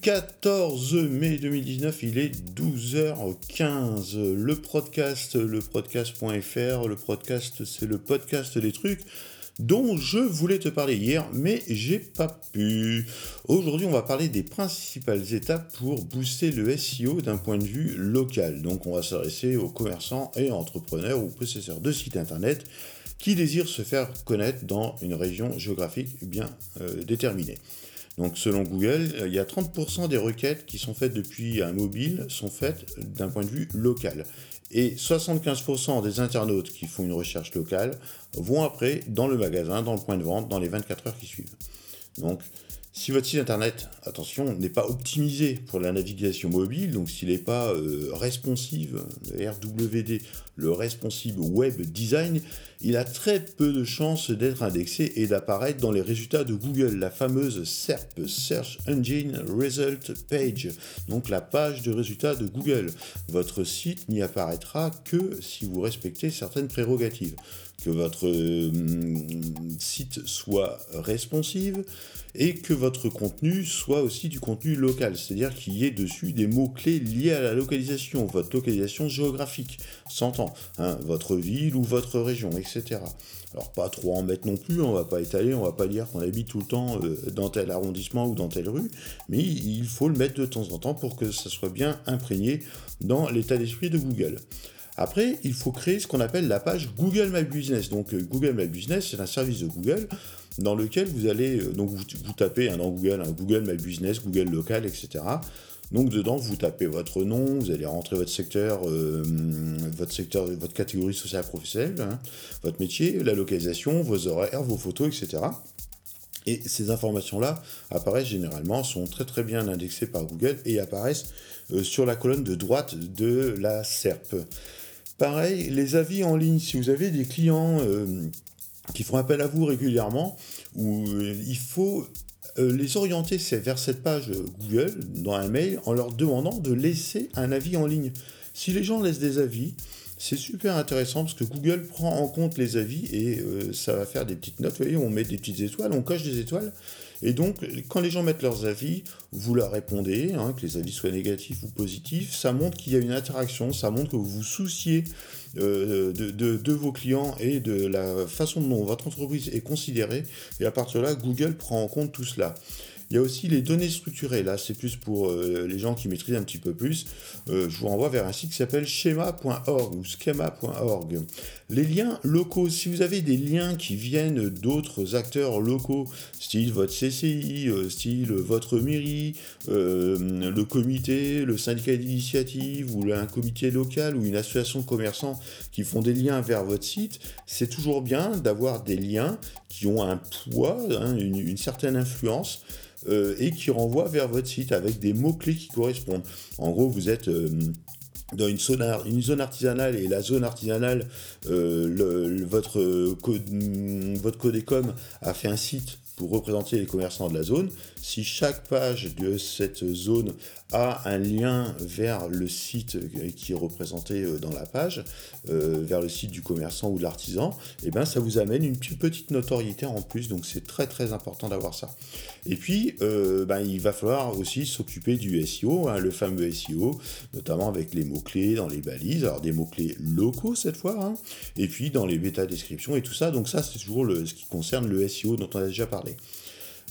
14 mai 2019, il est 12h15. Le podcast, le podcast.fr, le podcast, c'est le podcast des trucs dont je voulais te parler hier, mais j'ai pas pu. Aujourd'hui, on va parler des principales étapes pour booster le SEO d'un point de vue local. Donc, on va s'adresser aux commerçants et entrepreneurs ou possesseurs de sites internet qui désirent se faire connaître dans une région géographique bien euh, déterminée. Donc selon Google, euh, il y a 30% des requêtes qui sont faites depuis un mobile sont faites d'un point de vue local. Et 75% des internautes qui font une recherche locale vont après dans le magasin, dans le point de vente, dans les 24 heures qui suivent. Donc si votre site internet, attention, n'est pas optimisé pour la navigation mobile, donc s'il n'est pas euh, responsive, le RWD, le responsive web design, il a très peu de chances d'être indexé et d'apparaître dans les résultats de Google, la fameuse SERP, Search Engine Result Page, donc la page de résultats de Google. Votre site n'y apparaîtra que si vous respectez certaines prérogatives, que votre euh, site soit responsive, et que contenu soit aussi du contenu local, c'est-à-dire qu'il y ait dessus des mots-clés liés à la localisation, votre localisation géographique, s'entend, hein, votre ville ou votre région, etc. Alors pas trop en mettre non plus, on va pas étaler, on va pas dire qu'on habite tout le temps euh, dans tel arrondissement ou dans telle rue, mais il faut le mettre de temps en temps pour que ça soit bien imprégné dans l'état d'esprit de Google. Après, il faut créer ce qu'on appelle la page Google My Business. Donc euh, Google My Business, c'est un service de Google dans lequel vous allez, euh, donc vous, tapez hein, dans Google, un Google My Business, Google Local, etc. Donc dedans, vous tapez votre nom, vous allez rentrer votre secteur, euh, votre secteur, votre catégorie sociale professionnelle, hein, votre métier, la localisation, vos horaires, vos photos, etc. Et ces informations-là apparaissent généralement, sont très très bien indexées par Google et apparaissent sur la colonne de droite de la SERP. Pareil, les avis en ligne, si vous avez des clients euh, qui font appel à vous régulièrement, euh, il faut euh, les orienter vers cette page Google dans un mail en leur demandant de laisser un avis en ligne. Si les gens laissent des avis, c'est super intéressant parce que Google prend en compte les avis et ça va faire des petites notes. Vous voyez, on met des petites étoiles, on coche des étoiles et donc, quand les gens mettent leurs avis, vous leur répondez, hein, que les avis soient négatifs ou positifs, ça montre qu'il y a une interaction, ça montre que vous vous souciez euh, de, vos clients et de la façon dont votre entreprise est considérée. Et à partir de là, Google prend en compte tout cela. Il y a aussi les données structurées. Là, c'est plus pour euh, les gens qui maîtrisent un petit peu plus. Euh, je vous renvoie vers un site qui s'appelle schema.org ou schema.org. Les liens locaux, si vous avez des liens qui viennent d'autres acteurs locaux, style votre CCI, euh, style votre mairie, le comité, le syndicat d'initiative ou un comité local ou une association de commerçants qui font des liens vers votre site, c'est toujours bien d'avoir des liens qui ont un poids, hein, une, certaine influence. Euh, et qui renvoient vers votre site avec des mots-clés qui correspondent. En gros, vous êtes euh, dans une zone, artisanale et la zone artisanale, euh, votre, votre Codecom a fait un site pour représenter les commerçants de la zone. Si chaque page de cette zone a un lien vers le site qui est représenté euh, dans la page, euh, vers le site du commerçant ou de l'artisan, et eh ben ça vous amène une petite notoriété en plus. Donc c'est très très important d'avoir ça. Et puis euh, ben, il va falloir aussi s'occuper du SEO, hein, le fameux SEO, notamment avec les mots-clés dans les balises, alors des mots-clés locaux cette fois, hein, et puis dans les bêta descriptions et tout ça. Donc ça c'est toujours le, ce qui concerne le SEO dont on a déjà parlé. Euh,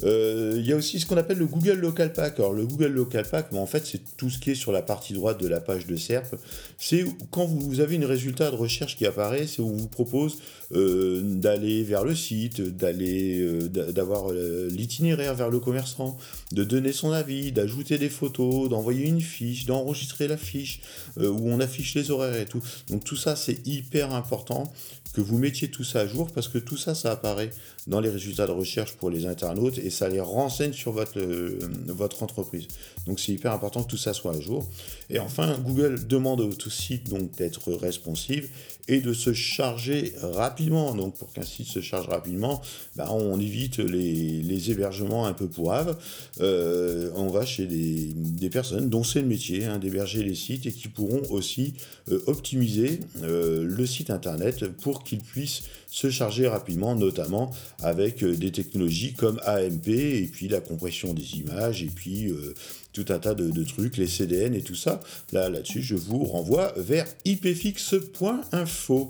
il y a aussi ce qu'on appelle le Google Local Pack. Alors le Google Local Pack, en fait c'est tout ce qui est sur la partie droite de la page de SERP. C'est quand vous avez une résultat de recherche qui apparaît, c'est où on vous propose euh, d'aller vers le site, d'aller euh, d'avoir l'itinéraire vers le commerçant, de donner son avis, d'ajouter des photos, d'envoyer une fiche, d'enregistrer la fiche où on affiche les horaires et tout. Donc tout ça c'est hyper important que vous mettiez tout ça à jour parce que tout ça, ça apparaît dans les résultats de recherche pour les internautes et ça les renseigne sur votre, euh, votre entreprise. Donc c'est hyper important que tout ça soit à jour. Et enfin, Google demande au site donc d'être responsive et de se charger rapidement. Donc pour qu'un site se charge rapidement, bah, on évite les, hébergements un peu pourraves. Euh, on va chez des, personnes dont c'est le métier hein, d'héberger les sites et qui pourront aussi euh, optimiser le site internet pour qu'il puisse se charger rapidement, notamment avec des technologies comme AMS Et puis la compression des images, et puis tout un tas de, trucs, les CDN et tout ça. Là, là-dessus, je vous renvoie vers ipfix.info.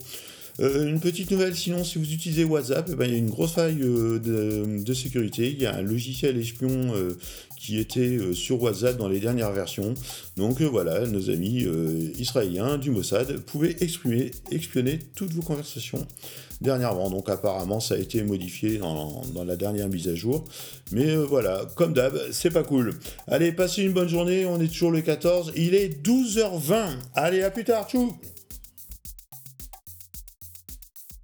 Euh, une petite nouvelle, sinon, si vous utilisez WhatsApp, eh ben, il y a une grosse faille euh, de, sécurité. Il y a un logiciel espion euh, qui était sur WhatsApp dans les dernières versions. Donc voilà, nos amis israéliens du Mossad pouvaient exprimer, espionner toutes vos conversations dernièrement. Donc apparemment, ça a été modifié dans, dans la dernière mise à jour. Mais voilà, comme d'hab, c'est pas cool. Allez, passez une bonne journée. On est toujours le 14. Il est 12h20. Allez, à plus tard. Tchou